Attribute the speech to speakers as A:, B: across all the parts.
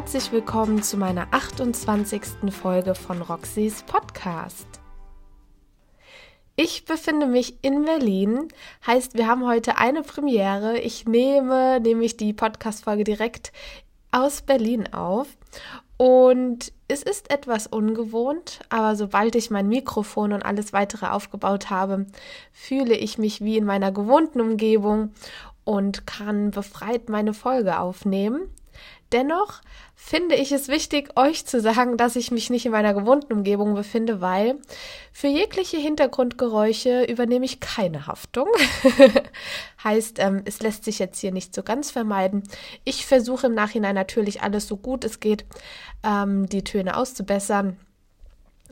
A: herzlich willkommen zu meiner 28. Folge von Roxys Podcast. Ich befinde mich in Berlin, heißt, wir haben heute eine Premiere. Ich nehme nämlich die Podcast-Folge direkt aus Berlin auf und es ist etwas ungewohnt, aber sobald ich mein Mikrofon und alles weitere aufgebaut habe, fühle ich mich wie in meiner gewohnten Umgebung und kann befreit meine Folge aufnehmen. Dennoch finde ich es wichtig, euch zu sagen, dass ich mich nicht in meiner gewohnten Umgebung befinde, weil für jegliche Hintergrundgeräusche übernehme ich keine Haftung. heißt, ähm, es lässt sich jetzt hier nicht so ganz vermeiden. Ich versuche im Nachhinein natürlich alles so gut es geht, ähm, die Töne auszubessern.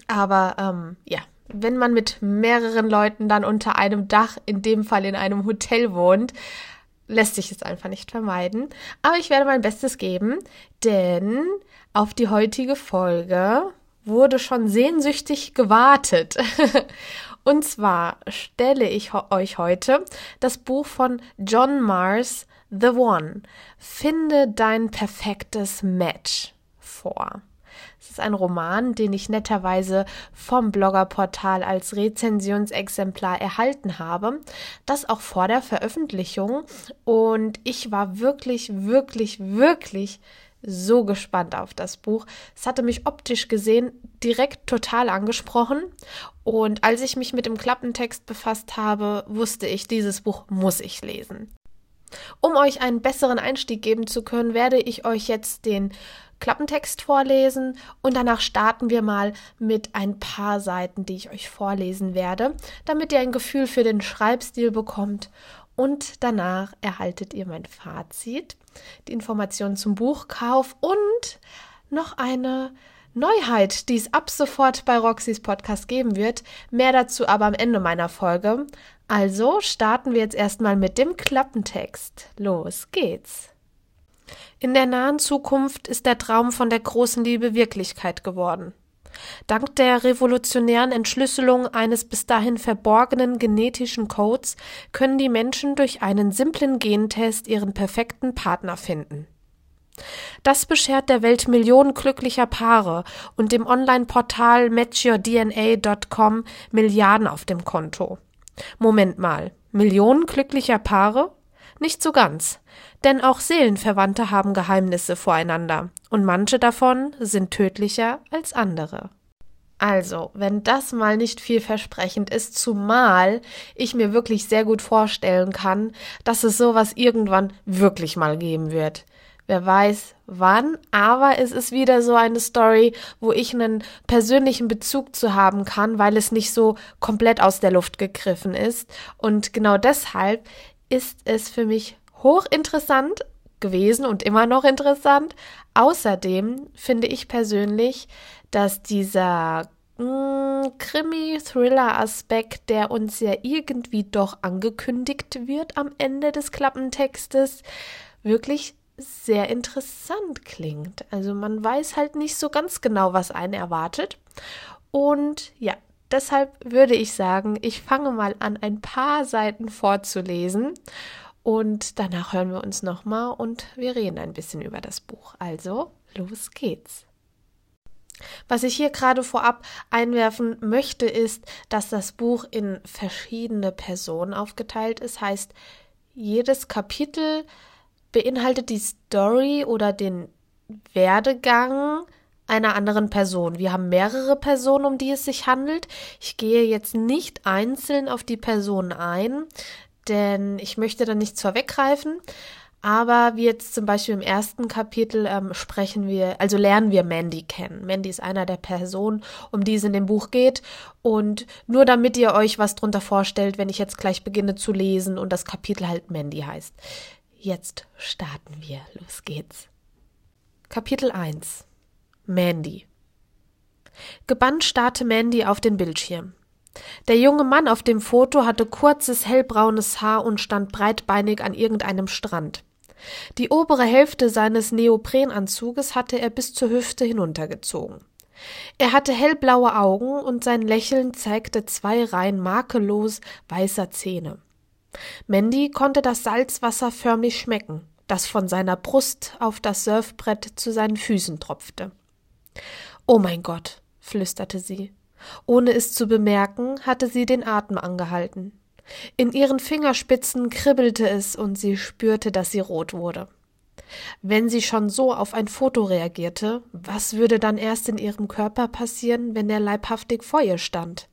A: Aber ähm, ja, wenn man mit mehreren Leuten dann unter einem Dach, in dem Fall in einem Hotel wohnt, lässt sich es einfach nicht vermeiden. Aber ich werde mein Bestes geben, denn auf die heutige Folge wurde schon sehnsüchtig gewartet. Und zwar stelle ich euch heute das Buch von John Mars, The One. Finde dein perfektes Match vor. Ist ein Roman, den ich netterweise vom Bloggerportal als Rezensionsexemplar erhalten habe, das auch vor der Veröffentlichung. Und ich war wirklich, wirklich, wirklich so gespannt auf das Buch. Es hatte mich optisch gesehen direkt total angesprochen. Und als ich mich mit dem Klappentext befasst habe, wusste ich, dieses Buch muss ich lesen. Um euch einen besseren Einstieg geben zu können, werde ich euch jetzt den Klappentext vorlesen und danach starten wir mal mit ein paar Seiten, die ich euch vorlesen werde, damit ihr ein Gefühl für den Schreibstil bekommt und danach erhaltet ihr mein Fazit, die Informationen zum Buchkauf und noch eine Neuheit, die es ab sofort bei Roxys Podcast geben wird. Mehr dazu aber am Ende meiner Folge. Also starten wir jetzt erstmal mit dem Klappentext. Los geht's. In der nahen Zukunft ist der Traum von der großen Liebe Wirklichkeit geworden. Dank der revolutionären Entschlüsselung eines bis dahin verborgenen genetischen Codes können die Menschen durch einen simplen Gentest ihren perfekten Partner finden. Das beschert der Welt Millionen glücklicher Paare und dem Online-Portal matchyourdna.com Milliarden auf dem Konto. Moment mal, Millionen glücklicher Paare? Nicht so ganz, denn auch Seelenverwandte haben Geheimnisse voreinander, und manche davon sind tödlicher als andere. Also, wenn das mal nicht vielversprechend ist, zumal ich mir wirklich sehr gut vorstellen kann, dass es sowas irgendwann wirklich mal geben wird. Wer weiß wann, aber es ist wieder so eine Story, wo ich einen persönlichen Bezug zu haben kann, weil es nicht so komplett aus der Luft gegriffen ist. Und genau deshalb ist es für mich hochinteressant gewesen und immer noch interessant. Außerdem finde ich persönlich, dass dieser mm, Krimi-Thriller-Aspekt, der uns ja irgendwie doch angekündigt wird am Ende des Klappentextes, wirklich sehr interessant klingt. Also man weiß halt nicht so ganz genau, was einen erwartet. Und ja, deshalb würde ich sagen, ich fange mal an, ein paar Seiten vorzulesen. Und danach hören wir uns nochmal und wir reden ein bisschen über das Buch. Also, los geht's. Was ich hier gerade vorab einwerfen möchte, ist, dass das Buch in verschiedene Personen aufgeteilt ist. Heißt, jedes Kapitel beinhaltet die Story oder den Werdegang einer anderen Person. Wir haben mehrere Personen, um die es sich handelt. Ich gehe jetzt nicht einzeln auf die Personen ein, denn ich möchte da nichts vorweggreifen. Aber wie jetzt zum Beispiel im ersten Kapitel ähm, sprechen wir, also lernen wir Mandy kennen. Mandy ist einer der Personen, um die es in dem Buch geht. Und nur damit ihr euch was drunter vorstellt, wenn ich jetzt gleich beginne zu lesen und das Kapitel halt Mandy heißt. Jetzt starten wir. Los geht's. Kapitel 1 Mandy Gebannt starrte Mandy auf den Bildschirm. Der junge Mann auf dem Foto hatte kurzes hellbraunes Haar und stand breitbeinig an irgendeinem Strand. Die obere Hälfte seines Neoprenanzuges hatte er bis zur Hüfte hinuntergezogen. Er hatte hellblaue Augen und sein Lächeln zeigte zwei Reihen makellos weißer Zähne. Mandy konnte das Salzwasser förmlich schmecken. das von seiner Brust auf das Surfbrett zu seinen Füßen tropfte. Oh mein Gott, flüsterte sie. Ohne es zu bemerken, hatte sie den Atem angehalten. In ihren Fingerspitzen kribbelte es und sie spürte, dass sie rot wurde. Wenn sie schon so auf ein Foto reagierte, was würde dann erst in ihrem Körper passieren, wenn er leibhaftig vor ihr stand?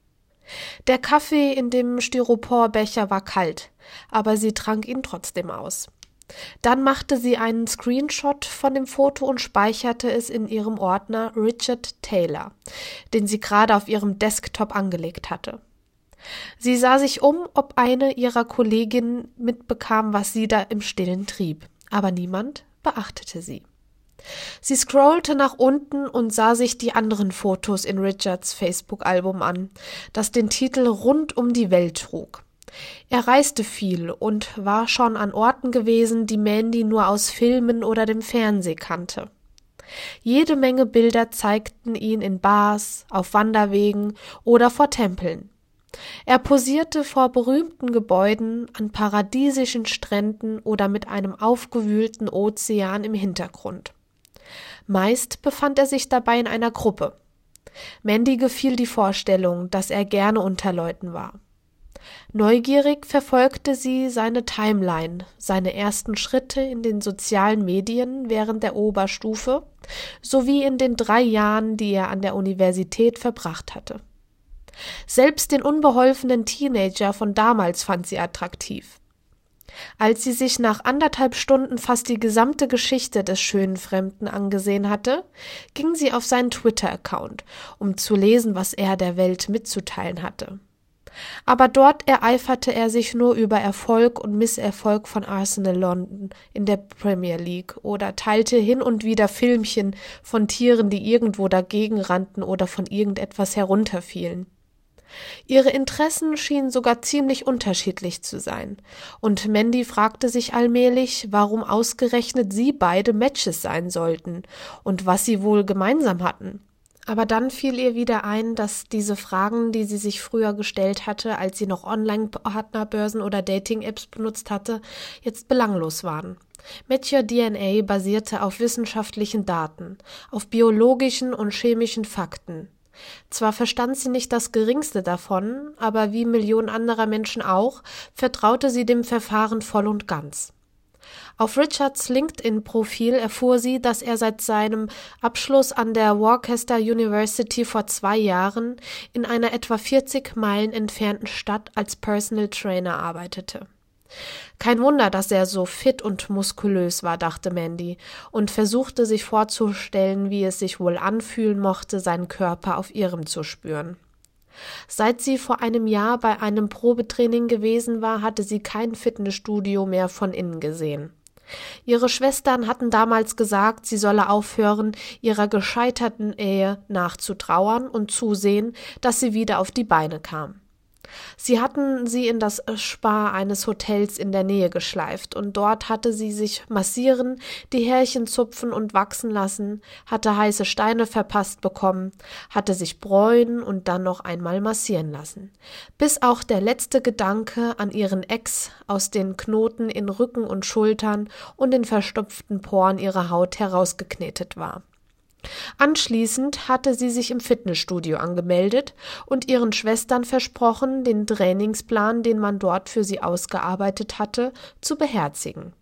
A: Der Kaffee in dem Styroporbecher war kalt, aber sie trank ihn trotzdem aus. Dann machte sie einen Screenshot von dem Foto und speicherte es in ihrem Ordner Richard Taylor, den sie gerade auf ihrem Desktop angelegt hatte. Sie sah sich um, ob eine ihrer Kolleginnen mitbekam, was sie da im Stillen trieb, aber niemand beachtete sie. Sie scrollte nach unten und sah sich die anderen Fotos in Richards Facebook-Album an, das den Titel Rund um die Welt trug. Er reiste viel und war schon an Orten gewesen, die Mandy nur aus Filmen oder dem Fernseh kannte. Jede Menge Bilder zeigten ihn in Bars, auf Wanderwegen oder vor Tempeln. Er posierte vor berühmten Gebäuden, an paradiesischen Stränden oder mit einem aufgewühlten Ozean im Hintergrund. Meist befand er sich dabei in einer Gruppe. Mandy gefiel die Vorstellung, dass er gerne unter Leuten war. Neugierig verfolgte sie seine Timeline, seine ersten Schritte in den sozialen Medien während der Oberstufe sowie in den drei Jahren, die er an der Universität verbracht hatte. Selbst den unbeholfenen Teenager von damals fand sie attraktiv. Als sie sich nach anderthalb Stunden fast die gesamte Geschichte des schönen Fremden angesehen hatte, ging sie auf seinen Twitter-Account, um zu lesen, was er der Welt mitzuteilen hatte. Aber dort ereiferte er sich nur über Erfolg und Misserfolg von Arsenal London in der Premier League oder teilte hin und wieder Filmchen von Tieren, die irgendwo dagegen rannten oder von irgendetwas herunterfielen. Ihre Interessen schienen sogar ziemlich unterschiedlich zu sein, und Mandy fragte sich allmählich, warum ausgerechnet sie beide Matches sein sollten und was sie wohl gemeinsam hatten. Aber dann fiel ihr wieder ein, dass diese Fragen, die sie sich früher gestellt hatte, als sie noch Online-Partnerbörsen oder Dating-Apps benutzt hatte, jetzt belanglos waren. Matcher DNA basierte auf wissenschaftlichen Daten, auf biologischen und chemischen Fakten. Zwar verstand sie nicht das geringste davon, aber wie Millionen anderer Menschen auch, vertraute sie dem Verfahren voll und ganz. Auf Richards LinkedIn-Profil erfuhr sie, dass er seit seinem Abschluss an der Worcester University vor zwei Jahren in einer etwa 40 Meilen entfernten Stadt als Personal Trainer arbeitete. Kein Wunder, dass er so fit und muskulös war, dachte Mandy und versuchte sich vorzustellen, wie es sich wohl anfühlen mochte, seinen Körper auf ihrem zu spüren. Seit sie vor einem Jahr bei einem Probetraining gewesen war, hatte sie kein Fitnessstudio mehr von innen gesehen. Ihre Schwestern hatten damals gesagt, sie solle aufhören, ihrer gescheiterten Ehe nachzutrauern und zusehen, dass sie wieder auf die Beine kam. Sie hatten sie in das Spa eines Hotels in der Nähe geschleift, und dort hatte sie sich massieren, die Härchen zupfen und wachsen lassen, hatte heiße Steine verpasst bekommen, hatte sich bräunen und dann noch einmal massieren lassen, bis auch der letzte Gedanke an ihren Ex aus den Knoten in Rücken und Schultern und den verstopften Poren ihrer Haut herausgeknetet war. Anschließend hatte sie sich im Fitnessstudio angemeldet und ihren Schwestern versprochen, den Trainingsplan, den man dort für sie ausgearbeitet hatte, zu beherzigen.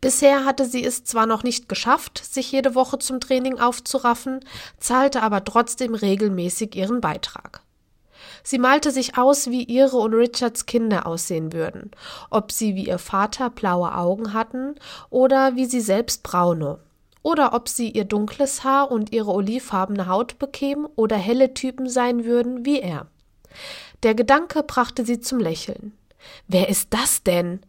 A: Bisher hatte sie es zwar noch nicht geschafft, sich jede Woche zum Training aufzuraffen, zahlte aber trotzdem regelmäßig ihren Beitrag. Sie malte sich aus, wie ihre und Richards Kinder aussehen würden, ob sie wie ihr Vater blaue Augen hatten oder wie sie selbst braune oder ob sie ihr dunkles Haar und ihre olivfarbene Haut bekämen oder helle Typen sein würden wie er. Der Gedanke brachte sie zum Lächeln. Wer ist das denn?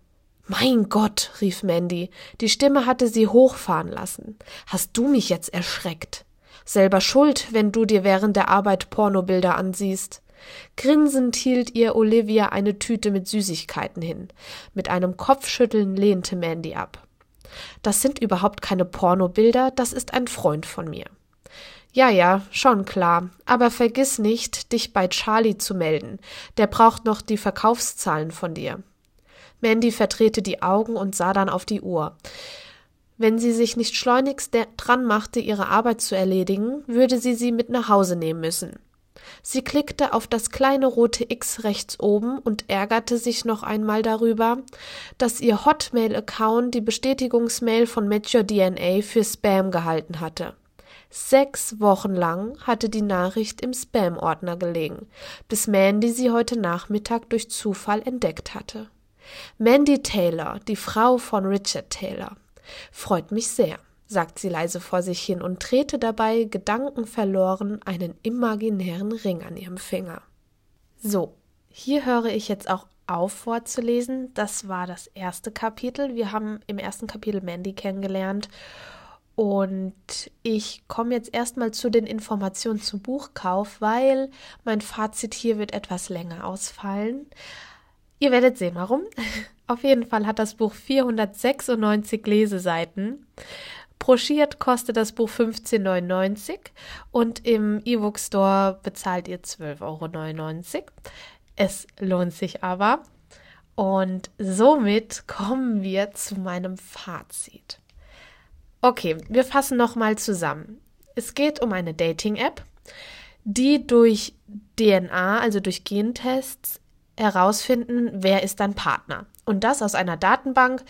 A: Mein Gott, rief Mandy. Die Stimme hatte sie hochfahren lassen. Hast du mich jetzt erschreckt? Selber schuld, wenn du dir während der Arbeit Pornobilder ansiehst. Grinsend hielt ihr Olivia eine Tüte mit Süßigkeiten hin. Mit einem Kopfschütteln lehnte Mandy ab. Das sind überhaupt keine Pornobilder, das ist ein Freund von mir. Ja, ja, schon klar. Aber vergiss nicht, dich bei Charlie zu melden. Der braucht noch die Verkaufszahlen von dir. Mandy verdrehte die Augen und sah dann auf die Uhr. Wenn sie sich nicht schleunigst dran machte, ihre Arbeit zu erledigen, würde sie sie mit nach Hause nehmen müssen. Sie klickte auf das kleine rote X rechts oben und ärgerte sich noch einmal darüber, dass ihr Hotmail-Account die Bestätigungsmail von Match DNA für Spam gehalten hatte. Sechs Wochen lang hatte die Nachricht im Spam-Ordner gelegen, bis Mandy sie heute Nachmittag durch Zufall entdeckt hatte. Mandy Taylor, die Frau von Richard Taylor, Freut mich sehr, sagt sie leise vor sich hin und drehte dabei gedankenverloren einen imaginären Ring an ihrem Finger. So, hier höre ich jetzt auch auf vorzulesen. Das war das erste Kapitel. Wir haben im ersten Kapitel Mandy kennengelernt. Und ich komme jetzt erstmal zu den Informationen zum Buchkauf, weil mein Fazit hier wird etwas länger ausfallen. Ihr werdet sehen, warum. Auf jeden Fall hat das Buch 496 Leseseiten. Broschiert kostet das Buch 15,99 und im E-Book Store bezahlt ihr 12,99 Euro. Es lohnt sich aber. Und somit kommen wir zu meinem Fazit. Okay, wir fassen nochmal zusammen. Es geht um eine Dating-App, die durch DNA, also durch Gentests, herausfinden, wer ist dein Partner. Und das aus einer Datenbank,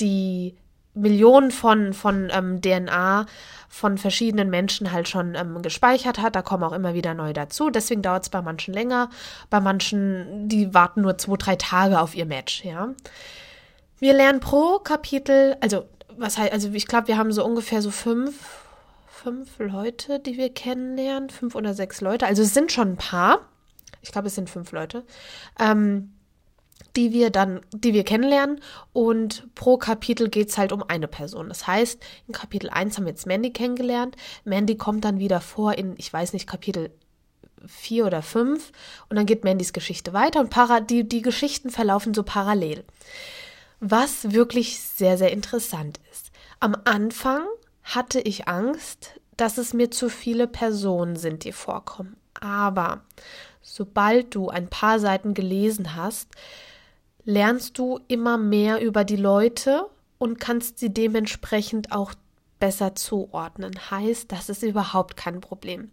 A: die Millionen von, von ähm, DNA von verschiedenen Menschen halt schon ähm, gespeichert hat. Da kommen auch immer wieder neu dazu. Deswegen dauert es bei manchen länger. Bei manchen, die warten nur zwei, drei Tage auf ihr Match, ja. Wir lernen pro Kapitel, also was heißt, also ich glaube, wir haben so ungefähr so fünf, fünf Leute, die wir kennenlernen, fünf oder sechs Leute. Also es sind schon ein paar ich glaube, es sind fünf Leute, ähm, die wir dann, die wir kennenlernen. Und pro Kapitel geht es halt um eine Person. Das heißt, in Kapitel 1 haben wir jetzt Mandy kennengelernt. Mandy kommt dann wieder vor in, ich weiß nicht, Kapitel 4 oder 5. Und dann geht Mandys Geschichte weiter und para die, die Geschichten verlaufen so parallel. Was wirklich sehr, sehr interessant ist. Am Anfang hatte ich Angst, dass es mir zu viele Personen sind, die vorkommen. Aber sobald du ein paar Seiten gelesen hast, lernst du immer mehr über die Leute und kannst sie dementsprechend auch besser zuordnen. Heißt, das ist überhaupt kein Problem.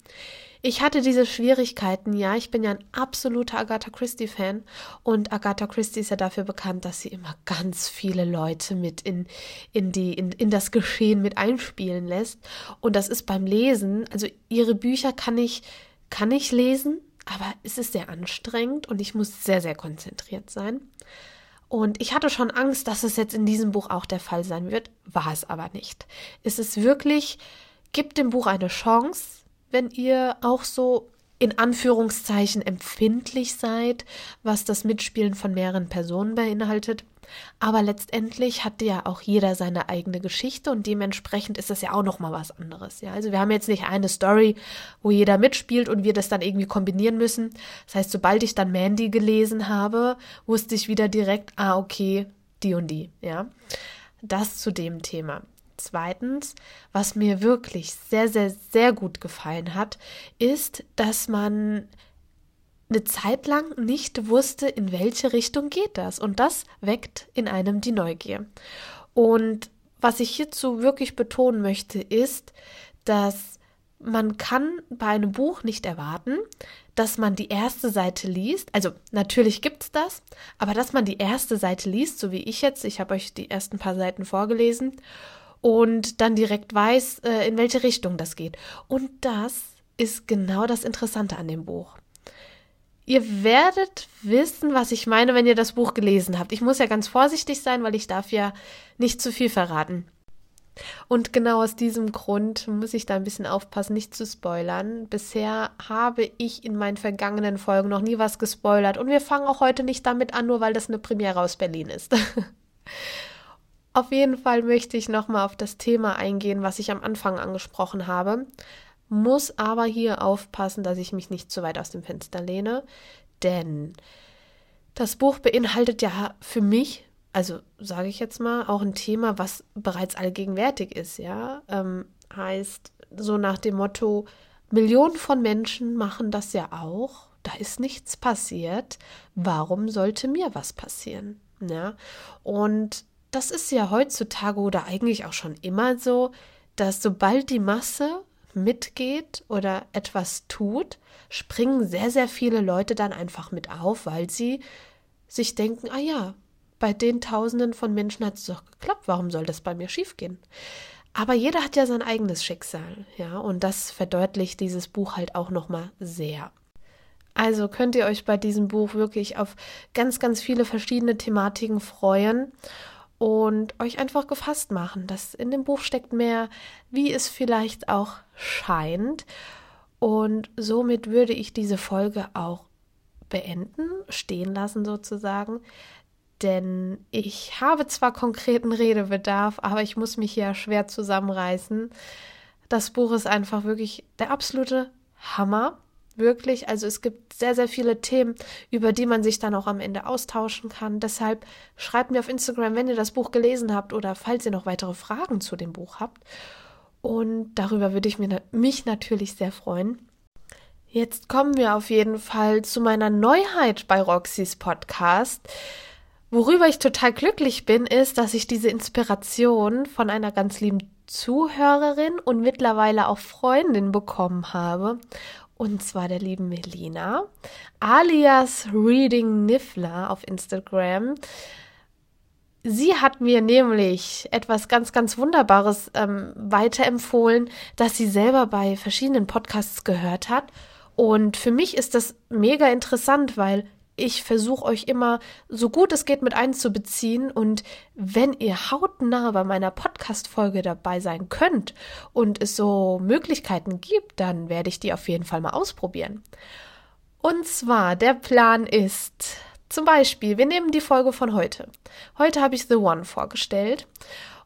A: Ich hatte diese Schwierigkeiten, ja, ich bin ja ein absoluter Agatha Christie-Fan und Agatha Christie ist ja dafür bekannt, dass sie immer ganz viele Leute mit in, in, die, in, in das Geschehen mit einspielen lässt. Und das ist beim Lesen, also ihre Bücher kann ich, kann ich lesen, aber es ist sehr anstrengend und ich muss sehr, sehr konzentriert sein. Und ich hatte schon Angst, dass es jetzt in diesem Buch auch der Fall sein wird, war es aber nicht. Es ist wirklich, gibt dem Buch eine Chance, wenn ihr auch so in Anführungszeichen empfindlich seid, was das Mitspielen von mehreren Personen beinhaltet. Aber letztendlich hat ja auch jeder seine eigene Geschichte und dementsprechend ist das ja auch noch mal was anderes. Ja, also wir haben jetzt nicht eine Story, wo jeder mitspielt und wir das dann irgendwie kombinieren müssen. Das heißt, sobald ich dann Mandy gelesen habe, wusste ich wieder direkt, ah okay, die und die. Ja, das zu dem Thema. Zweitens, was mir wirklich sehr, sehr, sehr gut gefallen hat, ist, dass man eine Zeit lang nicht wusste, in welche Richtung geht das. Und das weckt in einem die Neugier. Und was ich hierzu wirklich betonen möchte, ist, dass man kann bei einem Buch nicht erwarten, dass man die erste Seite liest. Also natürlich gibt es das, aber dass man die erste Seite liest, so wie ich jetzt, ich habe euch die ersten paar Seiten vorgelesen, und dann direkt weiß, äh, in welche Richtung das geht. Und das ist genau das Interessante an dem Buch. Ihr werdet wissen, was ich meine, wenn ihr das Buch gelesen habt. Ich muss ja ganz vorsichtig sein, weil ich darf ja nicht zu viel verraten. Und genau aus diesem Grund muss ich da ein bisschen aufpassen, nicht zu spoilern. Bisher habe ich in meinen vergangenen Folgen noch nie was gespoilert und wir fangen auch heute nicht damit an, nur weil das eine Premiere aus Berlin ist. auf jeden Fall möchte ich nochmal auf das Thema eingehen, was ich am Anfang angesprochen habe muss aber hier aufpassen, dass ich mich nicht zu weit aus dem Fenster lehne, denn das Buch beinhaltet ja für mich, also sage ich jetzt mal, auch ein Thema, was bereits allgegenwärtig ist, ja. Ähm, heißt so nach dem Motto, Millionen von Menschen machen das ja auch, da ist nichts passiert, warum sollte mir was passieren? Ja? Und das ist ja heutzutage oder eigentlich auch schon immer so, dass sobald die Masse mitgeht oder etwas tut, springen sehr, sehr viele Leute dann einfach mit auf, weil sie sich denken, ah ja, bei den Tausenden von Menschen hat es doch geklappt, warum soll das bei mir schiefgehen? Aber jeder hat ja sein eigenes Schicksal, ja, und das verdeutlicht dieses Buch halt auch nochmal sehr. Also könnt ihr euch bei diesem Buch wirklich auf ganz, ganz viele verschiedene Thematiken freuen und euch einfach gefasst machen, dass in dem Buch steckt mehr, wie es vielleicht auch scheint. Und somit würde ich diese Folge auch beenden, stehen lassen sozusagen. Denn ich habe zwar konkreten Redebedarf, aber ich muss mich ja schwer zusammenreißen. Das Buch ist einfach wirklich der absolute Hammer. Wirklich, also es gibt sehr, sehr viele Themen, über die man sich dann auch am Ende austauschen kann. Deshalb schreibt mir auf Instagram, wenn ihr das Buch gelesen habt oder falls ihr noch weitere Fragen zu dem Buch habt. Und darüber würde ich mich natürlich sehr freuen. Jetzt kommen wir auf jeden Fall zu meiner Neuheit bei Roxys Podcast. Worüber ich total glücklich bin, ist, dass ich diese Inspiration von einer ganz lieben Zuhörerin und mittlerweile auch Freundin bekommen habe und zwar der lieben Melina, alias Reading Niffler auf Instagram. Sie hat mir nämlich etwas ganz, ganz Wunderbares ähm, weiterempfohlen, das sie selber bei verschiedenen Podcasts gehört hat. Und für mich ist das mega interessant, weil ich versuche euch immer so gut es geht mit einzubeziehen und wenn ihr hautnah bei meiner Podcast-Folge dabei sein könnt und es so Möglichkeiten gibt, dann werde ich die auf jeden Fall mal ausprobieren. Und zwar, der Plan ist, zum Beispiel, wir nehmen die Folge von heute. Heute habe ich The One vorgestellt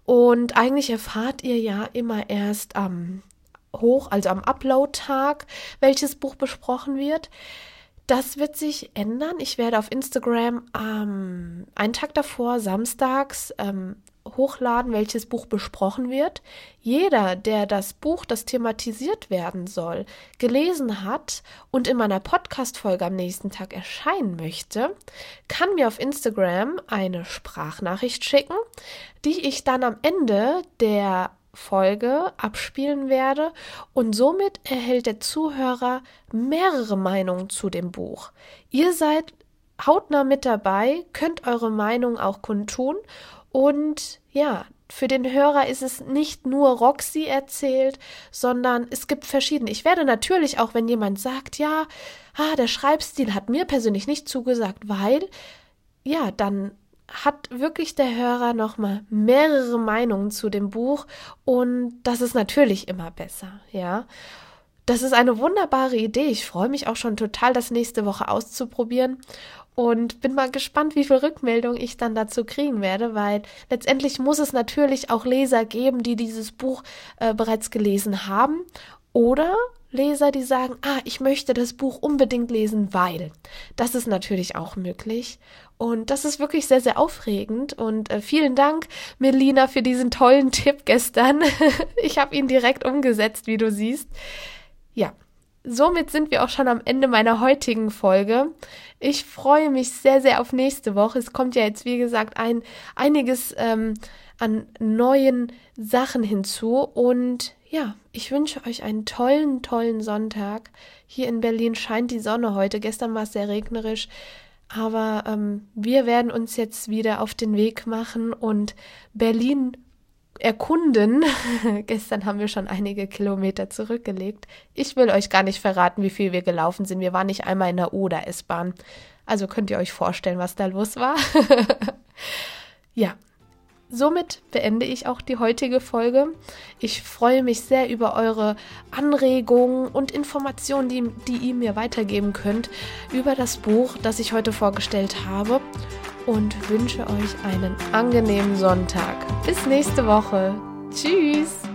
A: und eigentlich erfahrt ihr ja immer erst am Hoch, also am Upload-Tag, welches Buch besprochen wird. Das wird sich ändern. Ich werde auf Instagram ähm, einen Tag davor, samstags, ähm, hochladen, welches Buch besprochen wird. Jeder, der das Buch, das thematisiert werden soll, gelesen hat und in meiner Podcast-Folge am nächsten Tag erscheinen möchte, kann mir auf Instagram eine Sprachnachricht schicken, die ich dann am Ende der Folge abspielen werde und somit erhält der Zuhörer mehrere Meinungen zu dem Buch. Ihr seid hautnah mit dabei, könnt eure Meinung auch kundtun und ja, für den Hörer ist es nicht nur Roxy erzählt, sondern es gibt verschiedene. Ich werde natürlich auch, wenn jemand sagt, ja, ah, der Schreibstil hat mir persönlich nicht zugesagt, weil, ja, dann hat wirklich der Hörer nochmal mehrere Meinungen zu dem Buch und das ist natürlich immer besser, ja. Das ist eine wunderbare Idee. Ich freue mich auch schon total, das nächste Woche auszuprobieren und bin mal gespannt, wie viel Rückmeldung ich dann dazu kriegen werde, weil letztendlich muss es natürlich auch Leser geben, die dieses Buch äh, bereits gelesen haben oder Leser, die sagen, ah, ich möchte das Buch unbedingt lesen, weil. Das ist natürlich auch möglich. Und das ist wirklich sehr, sehr aufregend. Und äh, vielen Dank, Melina, für diesen tollen Tipp gestern. ich habe ihn direkt umgesetzt, wie du siehst. Ja, somit sind wir auch schon am Ende meiner heutigen Folge. Ich freue mich sehr, sehr auf nächste Woche. Es kommt ja jetzt, wie gesagt, ein einiges ähm, an neuen Sachen hinzu. Und ja, ich wünsche euch einen tollen, tollen Sonntag. Hier in Berlin scheint die Sonne heute. Gestern war es sehr regnerisch. Aber ähm, wir werden uns jetzt wieder auf den Weg machen und Berlin erkunden. Gestern haben wir schon einige Kilometer zurückgelegt. Ich will euch gar nicht verraten, wie viel wir gelaufen sind. Wir waren nicht einmal in der oder S-Bahn. Also könnt ihr euch vorstellen, was da los war. ja, somit beende ich auch die heutige Folge. Ich freue mich sehr über eure Anregungen und Informationen, die, die ihr mir weitergeben könnt über das Buch, das ich heute vorgestellt habe und wünsche euch einen angenehmen Sonntag. Bis nächste Woche. Tschüss.